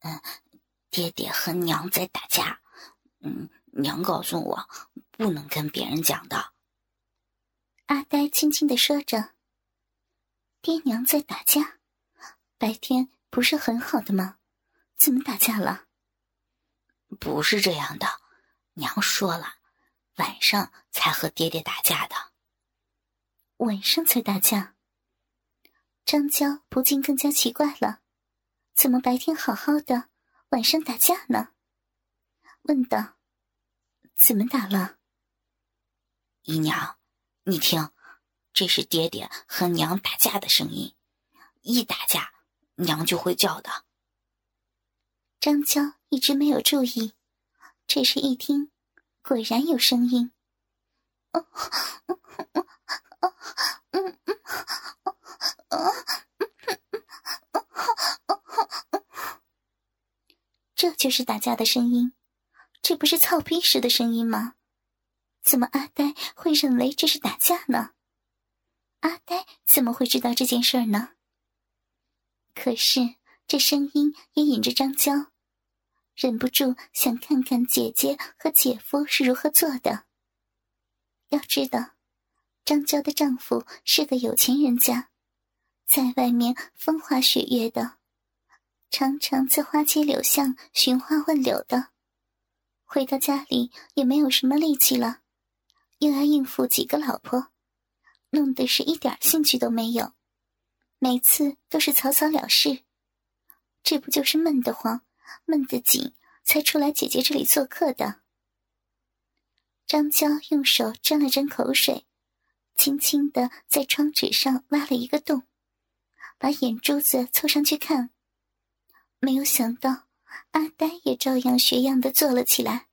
嗯，爹爹和娘在打架。嗯，娘告诉我不能跟别人讲的。阿呆轻轻的说着：“爹娘在打架，白天不是很好的吗？怎么打架了？”不是这样的，娘说了，晚上才和爹爹打架的。晚上才打架。张娇不禁更加奇怪了，怎么白天好好的，晚上打架呢？问道：“怎么打了？”姨娘，你听，这是爹爹和娘打架的声音，一打架，娘就会叫的。张娇一直没有注意，这时一听，果然有声音。这就是打架的声音，这不是操逼时的声音吗？怎么阿呆会认为这是打架呢？阿呆怎么会知道这件事儿呢？可是这声音也引着张娇，忍不住想看看姐姐和姐夫是如何做的。要知道。张娇的丈夫是个有钱人家，在外面风花雪月的，常常在花街柳巷寻花问柳的，回到家里也没有什么力气了，又要应付几个老婆，弄得是一点兴趣都没有，每次都是草草了事，这不就是闷得慌、闷得紧，才出来姐姐这里做客的？张娇用手沾了沾口水。轻轻的在窗纸上挖了一个洞，把眼珠子凑上去看。没有想到，阿呆也照样学样的坐了起来，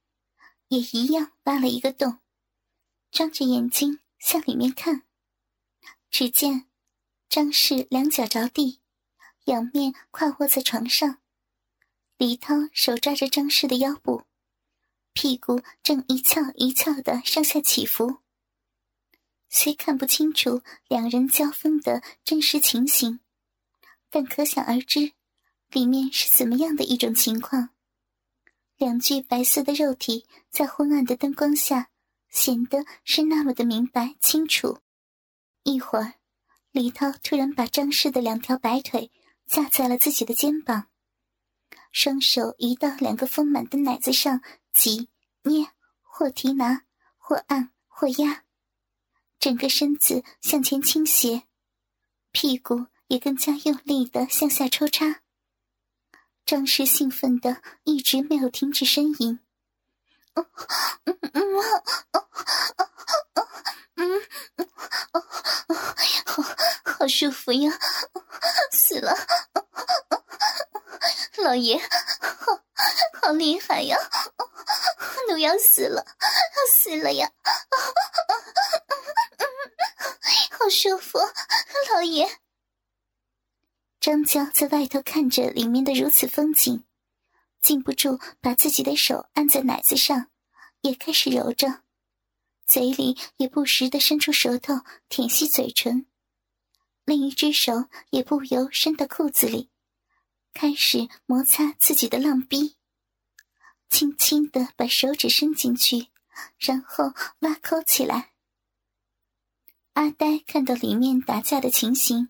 也一样挖了一个洞，张着眼睛向里面看。只见张氏两脚着地，仰面跨卧在床上，李涛手抓着张氏的腰部，屁股正一翘一翘的上下起伏。虽看不清楚两人交锋的真实情形，但可想而知，里面是怎么样的一种情况。两具白色的肉体在昏暗的灯光下，显得是那么的明白清楚。一会儿，李涛突然把张氏的两条白腿架在了自己的肩膀，双手移到两个丰满的奶子上，挤、捏，或提拿，或按，或压。整个身子向前倾斜，屁股也更加用力的向下抽插。张氏兴奋的一直没有停止呻吟，嗯嗯嗯嗯嗯好好舒服呀，死了，老爷，好好厉害呀，奴要死了，要死了呀！好舒服，老爷。张娇在外头看着里面的如此风景，禁不住把自己的手按在奶子上，也开始揉着，嘴里也不时的伸出舌头舔吸嘴唇，另一只手也不由伸到裤子里，开始摩擦自己的浪逼，轻轻的把手指伸进去，然后挖抠起来。阿呆看到里面打架的情形，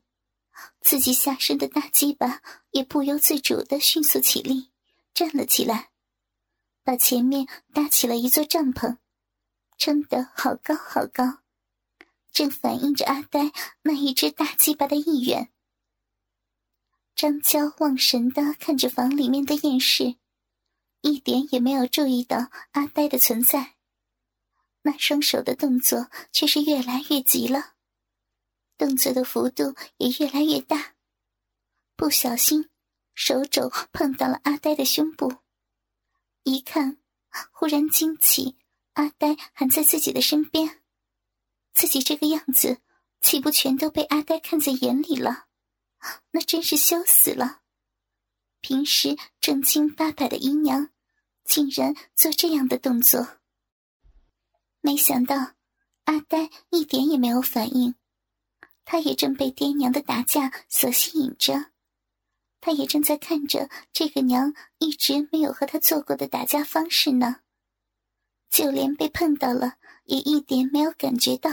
自己下身的大鸡巴也不由自主的迅速起立，站了起来，把前面搭起了一座帐篷，撑得好高好高，正反映着阿呆那一只大鸡巴的意愿。张娇望神的看着房里面的艳事，一点也没有注意到阿呆的存在。那双手的动作却是越来越急了，动作的幅度也越来越大，不小心手肘碰到了阿呆的胸部，一看，忽然惊起，阿呆还在自己的身边，自己这个样子，岂不全都被阿呆看在眼里了？那真是羞死了！平时正经八百的姨娘，竟然做这样的动作。没想到，阿呆一点也没有反应。他也正被爹娘的打架所吸引着，他也正在看着这个娘一直没有和他做过的打架方式呢，就连被碰到了也一点没有感觉到。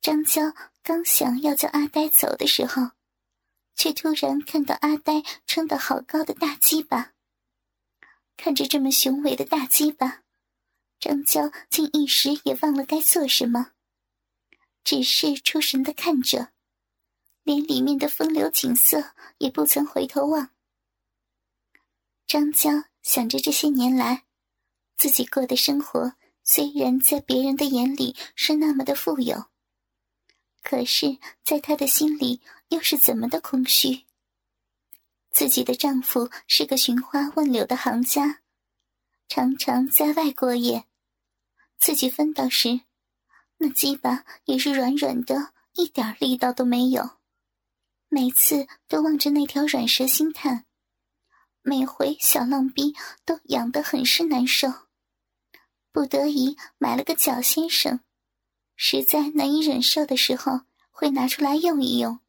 张娇刚想要叫阿呆走的时候，却突然看到阿呆撑得好高的大鸡巴。看着这么雄伟的大鸡巴，张娇竟一时也忘了该做什么，只是出神的看着。连里面的风流景色也不曾回头望。张娇想着这些年来，自己过的生活虽然在别人的眼里是那么的富有，可是在她的心里又是怎么的空虚。自己的丈夫是个寻花问柳的行家，常常在外过夜，自己分到时，那鸡巴也是软软的，一点力道都没有。每次都望着那条软蛇心叹，每回小浪逼都痒得很是难受，不得已买了个脚先生，实在难以忍受的时候会拿出来用一用。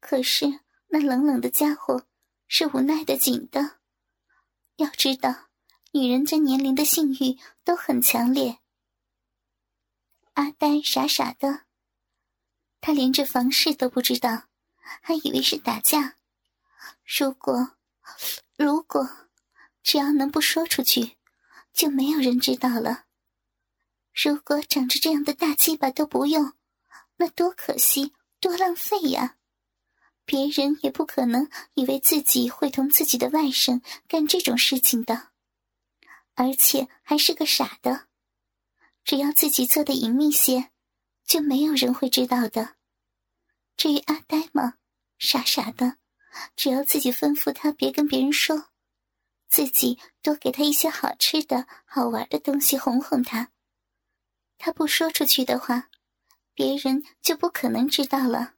可是那冷冷的家伙是无奈的紧的，要知道女人这年龄的性欲都很强烈。阿呆傻傻的，他连这房事都不知道。还以为是打架，如果如果只要能不说出去，就没有人知道了。如果长着这样的大鸡巴都不用，那多可惜，多浪费呀！别人也不可能以为自己会同自己的外甥干这种事情的，而且还是个傻的。只要自己做的隐秘些，就没有人会知道的。至于阿呆嘛，傻傻的，只要自己吩咐他别跟别人说，自己多给他一些好吃的好玩的东西哄哄他。他不说出去的话，别人就不可能知道了。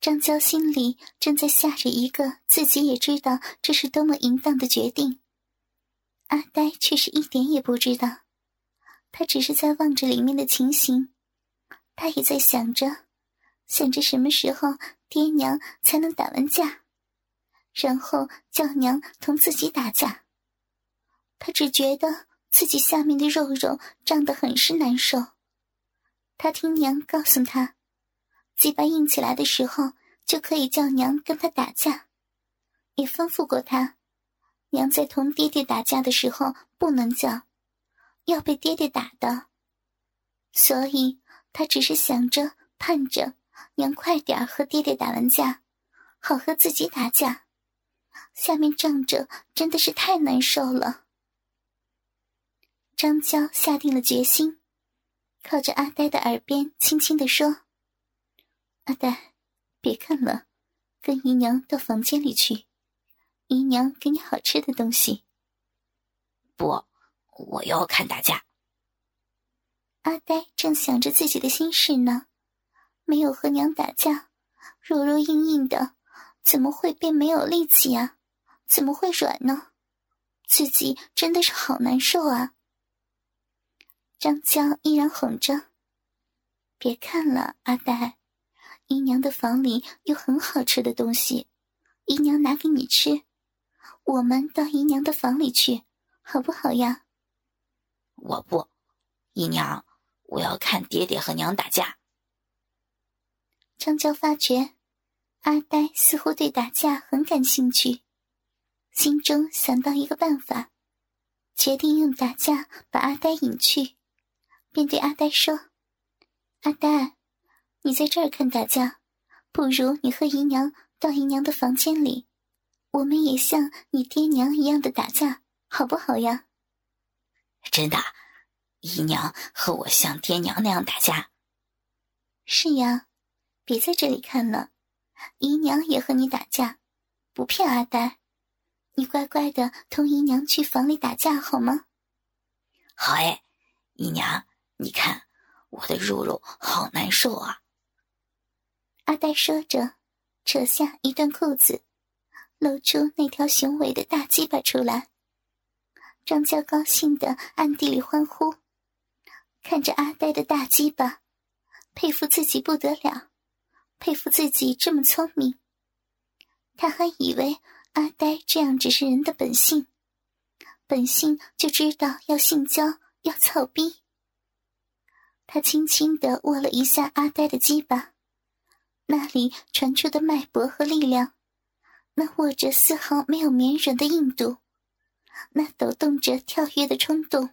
张娇心里正在下着一个自己也知道这是多么淫荡的决定，阿呆却是一点也不知道，他只是在望着里面的情形，他也在想着。想着什么时候爹娘才能打完架，然后叫娘同自己打架。他只觉得自己下面的肉肉胀得很是难受。他听娘告诉他，鸡巴硬起来的时候就可以叫娘跟他打架，也吩咐过他，娘在同爹爹打架的时候不能叫，要被爹爹打的。所以他只是想着盼着。娘，快点和爹爹打完架，好和自己打架。下面胀着，真的是太难受了。张娇下定了决心，靠着阿呆的耳边轻轻的说：“阿呆，别看了，跟姨娘到房间里去，姨娘给你好吃的东西。”不，我要看打架。阿呆正想着自己的心事呢。没有和娘打架，柔柔硬硬的，怎么会变没有力气啊？怎么会软呢？自己真的是好难受啊！张娇依然哄着：“别看了，阿呆，姨娘的房里有很好吃的东西，姨娘拿给你吃。我们到姨娘的房里去，好不好呀？”我不，姨娘，我要看爹爹和娘打架。张娇发觉，阿呆似乎对打架很感兴趣，心中想到一个办法，决定用打架把阿呆引去，便对阿呆说：“阿呆，你在这儿看打架，不如你和姨娘到姨娘的房间里，我们也像你爹娘一样的打架，好不好呀？”“真的，姨娘和我像爹娘那样打架。”“是呀。”别在这里看了，姨娘也和你打架，不骗阿呆。你乖乖的同姨娘去房里打架好吗？好哎，姨娘，你看我的肉肉好难受啊。阿呆说着，扯下一段裤子，露出那条雄伟的大鸡巴出来。张娇高兴的暗地里欢呼，看着阿呆的大鸡巴，佩服自己不得了。佩服自己这么聪明，他还以为阿呆这样只是人的本性，本性就知道要性交要操逼。他轻轻地握了一下阿呆的鸡巴，那里传出的脉搏和力量，那握着丝毫没有绵软的硬度，那抖动着跳跃的冲动，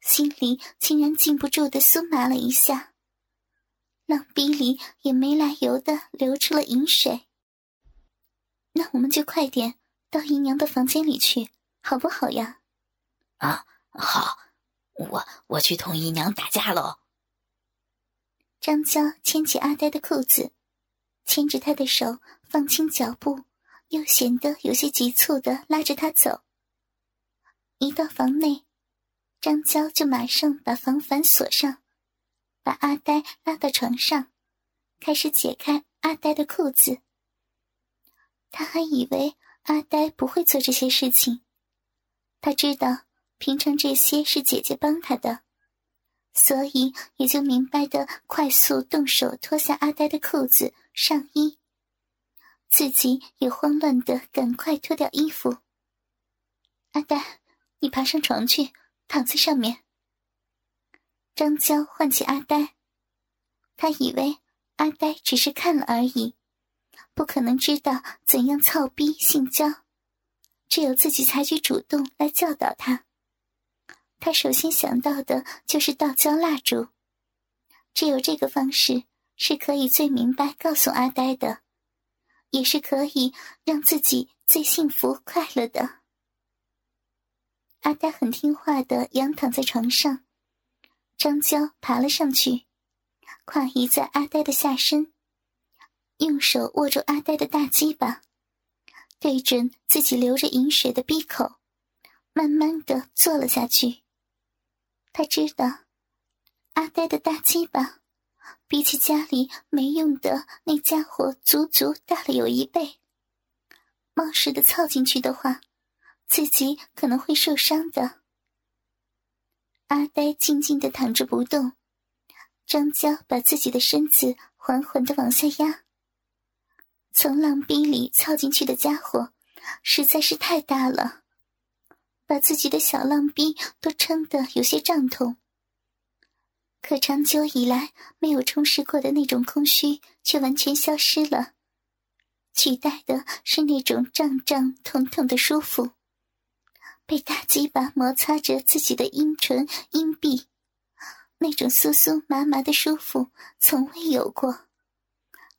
心里竟然禁不住的酥麻了一下，浪逼里也没来由的流出了饮水。那我们就快点到姨娘的房间里去，好不好呀？啊，好，我我去同姨娘打架喽。张娇牵起阿呆的裤子，牵着他的手，放轻脚步，又显得有些急促的拉着他走。一到房内，张娇就马上把房反锁上，把阿呆拉到床上，开始解开阿呆的裤子。他还以为阿呆不会做这些事情，他知道平常这些是姐姐帮他的，所以也就明白的快速动手脱下阿呆的裤子、上衣，自己也慌乱的赶快脱掉衣服。阿呆，你爬上床去，躺在上面。张娇唤起阿呆，他以为阿呆只是看了而已。不可能知道怎样操逼性交，只有自己采取主动来教导他。他首先想到的就是倒浇蜡烛，只有这个方式是可以最明白告诉阿呆的，也是可以让自己最幸福快乐的。阿呆很听话的仰躺在床上，张娇爬了上去，跨倚在阿呆的下身。用手握住阿呆的大鸡巴，对准自己流着饮水的鼻口，慢慢的坐了下去。他知道，阿呆的大鸡巴比起家里没用的那家伙足足大了有一倍，冒失的凑进去的话，自己可能会受伤的。阿呆静静的躺着不动，张娇把自己的身子缓缓的往下压。从浪逼里凑进去的家伙实在是太大了，把自己的小浪逼都撑得有些胀痛。可长久以来没有充实过的那种空虚却完全消失了，取代的是那种胀胀痛痛的舒服。被大鸡巴摩擦着自己的阴唇、阴壁，那种酥酥麻麻的舒服从未有过。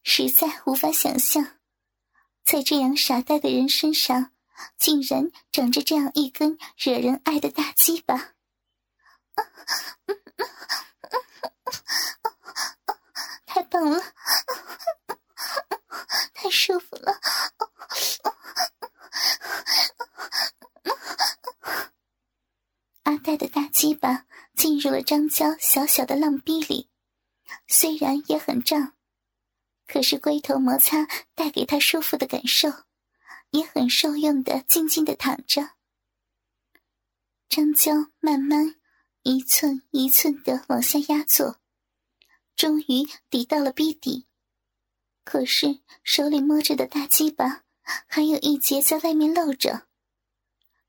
实在无法想象，在这样傻呆的人身上，竟然长着这样一根惹人爱的大鸡巴。太棒了，太舒服了。阿呆的大鸡巴进入了张娇小小的浪逼里，虽然也很胀。可是龟头摩擦带给他舒服的感受，也很受用的静静的躺着。张娇慢慢一寸一寸的往下压坐，终于抵到了逼底。可是手里摸着的大鸡巴还有一节在外面露着，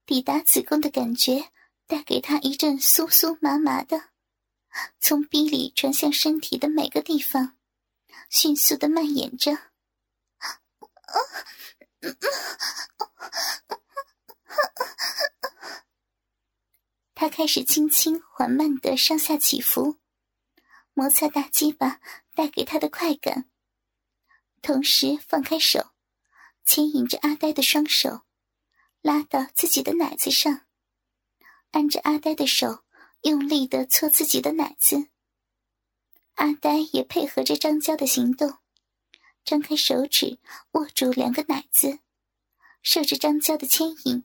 抵达子宫的感觉带给他一阵酥酥麻麻的，从逼里传向身体的每个地方。迅速的蔓延着，他开始轻轻缓慢的上下起伏，摩擦大鸡巴带给他的快感，同时放开手，牵引着阿呆的双手，拉到自己的奶子上，按着阿呆的手，用力的搓自己的奶子。阿呆也配合着张娇的行动，张开手指握住两个奶子，受着张娇的牵引，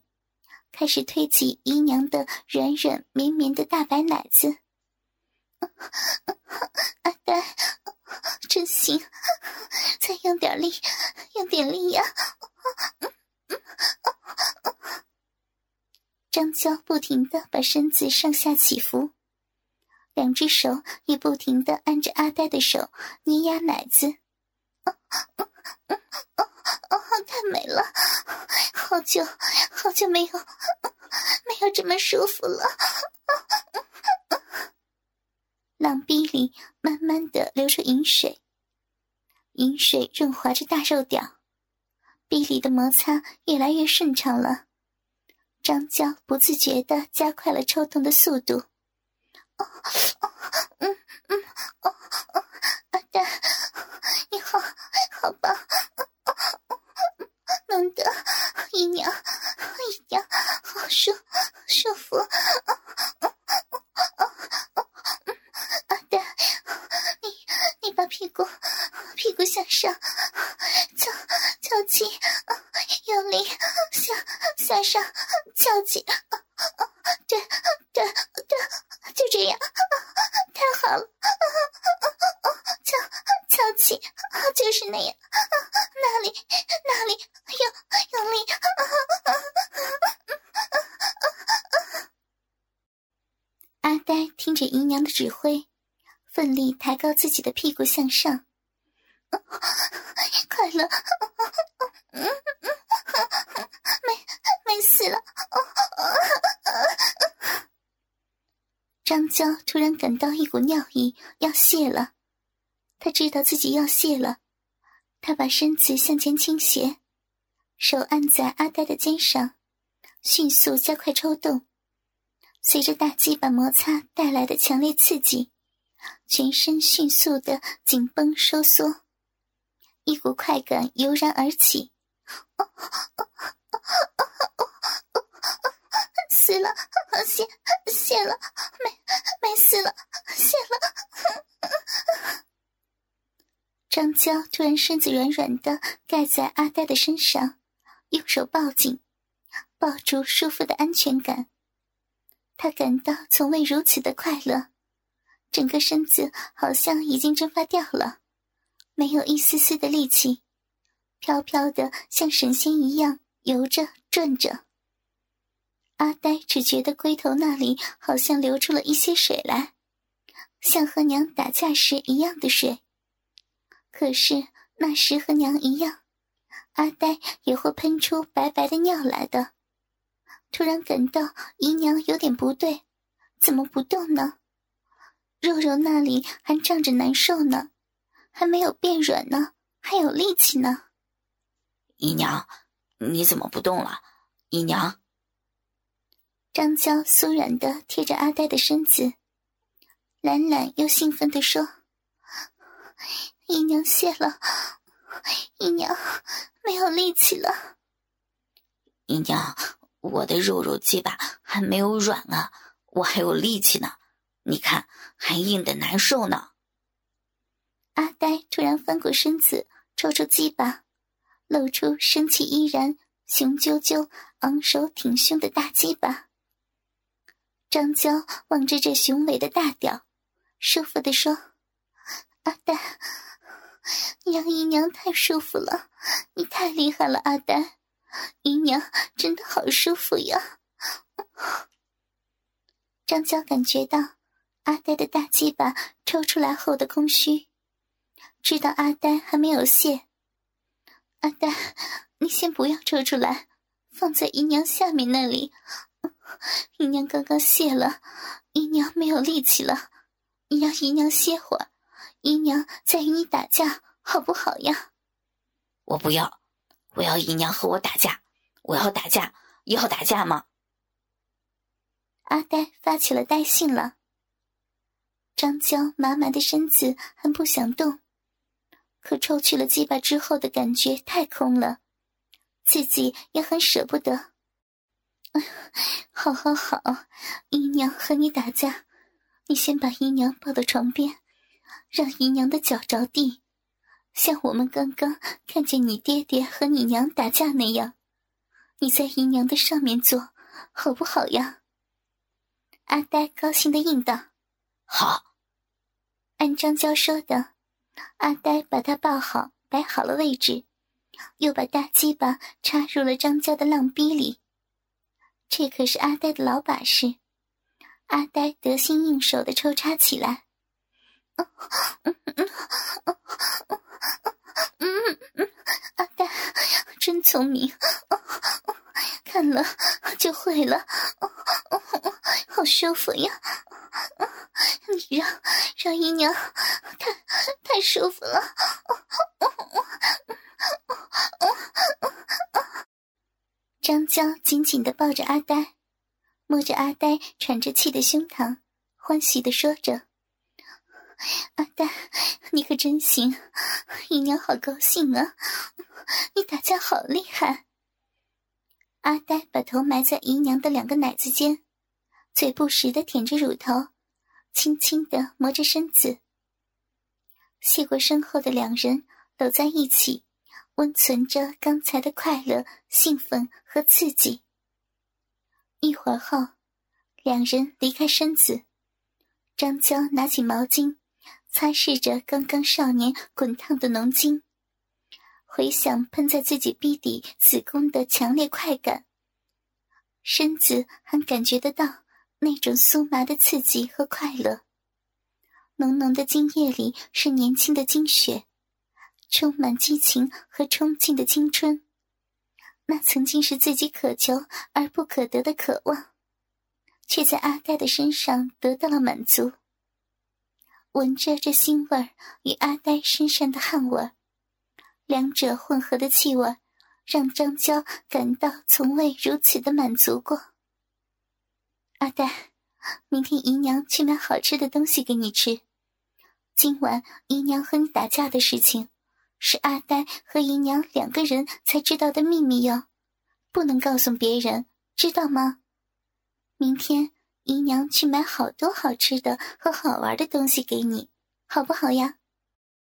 开始推挤姨娘的软软绵绵的大白奶子。阿呆，真行，再用点力，用点力呀！张娇不停的把身子上下起伏。两只手也不停的按着阿呆的手捏压奶子，哦哦哦哦哦，太美了，好久好久没有没有这么舒服了。浪壁里慢慢的流出饮水，饮水润滑着大肉屌，壁里的摩擦越来越顺畅了。张娇不自觉的加快了抽动的速度。哦哦，嗯嗯，哦哦，阿蛋，你好，好棒，弄得姨娘姨娘好舒舒服。屁股，屁股向上，翘翘起，用力向向上翘起，啊啊对对对，就这样，啊太好了，翘翘起，就是那样，哪里哪里用用力，阿呆听着姨娘的指挥。奋力抬高自己的屁股向上，娇突然感到一股尿意要泄了，她知道自己要泄了，她把身子向前倾斜，手按在阿呆的肩上，迅速加快抽动，随着大鸡巴摩擦带来的强烈刺激。全身迅速的紧绷收缩，一股快感油然而起。死了，谢谢了，没没死了，谢了。张娇突然身子软软的盖在阿呆的身上，用手抱紧，抱住舒服的安全感。他感到从未如此的快乐。整个身子好像已经蒸发掉了，没有一丝丝的力气，飘飘的像神仙一样游着转着。阿呆只觉得龟头那里好像流出了一些水来，像和娘打架时一样的水。可是那时和娘一样，阿呆也会喷出白白的尿来的。突然感到姨娘有点不对，怎么不动呢？肉肉那里还胀着难受呢，还没有变软呢，还有力气呢。姨娘，你怎么不动了？姨娘。张娇酥软的贴着阿呆的身子，懒懒又兴奋的说：“姨娘谢了，姨娘没有力气了。”姨娘，我的肉肉鸡巴还没有软啊，我还有力气呢。你看，还硬的难受呢。阿呆突然翻过身子，抽出鸡巴，露出生气依然、雄赳赳、昂首挺胸的大鸡巴。张娇望着这雄伟的大屌，舒服地说：“阿呆，杨姨娘太舒服了，你太厉害了，阿呆，姨娘真的好舒服呀。”张娇感觉到。阿呆的大鸡巴抽出来后的空虚，知道阿呆还没有泄。阿呆，你先不要抽出来，放在姨娘下面那里。姨娘刚刚泄了，姨娘没有力气了，你让姨娘歇会儿，姨娘再与你打架，好不好呀？我不要，我要姨娘和我打架，我要打架，要打架吗？阿呆发起了呆性了。张娇麻麻的身子还不想动，可抽去了鸡巴之后的感觉太空了，自己也很舍不得。好好好，姨娘和你打架，你先把姨娘抱到床边，让姨娘的脚着地，像我们刚刚看见你爹爹和你娘打架那样，你在姨娘的上面坐，好不好呀？阿呆高兴的应道：“好。”按张娇说的，阿呆把他抱好，摆好了位置，又把大鸡巴插入了张娇的浪逼里。这可是阿呆的老把式，阿呆得心应手的抽插起来。嗯嗯嗯嗯嗯嗯阿呆真聪明，看了就会了，好舒服呀！你让让姨娘太太舒服了。张娇紧紧的抱着阿呆，摸着阿呆喘着气的胸膛，欢喜的说着：“阿呆，你可真行，姨娘好高兴啊！你打架好厉害。”阿呆把头埋在姨娘的两个奶子间，嘴不时的舔着乳头，轻轻的磨着身子。谢过身后的两人搂在一起。温存着刚才的快乐、兴奋和刺激。一会儿后，两人离开身子，张娇拿起毛巾，擦拭着刚刚少年滚烫的浓精，回想喷在自己逼底子宫的强烈快感，身子还感觉得到那种酥麻的刺激和快乐。浓浓的精液里是年轻的精血。充满激情和冲劲的青春，那曾经是自己渴求而不可得的渴望，却在阿呆的身上得到了满足。闻着这腥味儿与阿呆身上的汗味儿，两者混合的气味，让张娇感到从未如此的满足过。阿呆，明天姨娘去买好吃的东西给你吃。今晚姨娘和你打架的事情。是阿呆和姨娘两个人才知道的秘密哟，不能告诉别人，知道吗？明天姨娘去买好多好吃的和好玩的东西给你，好不好呀？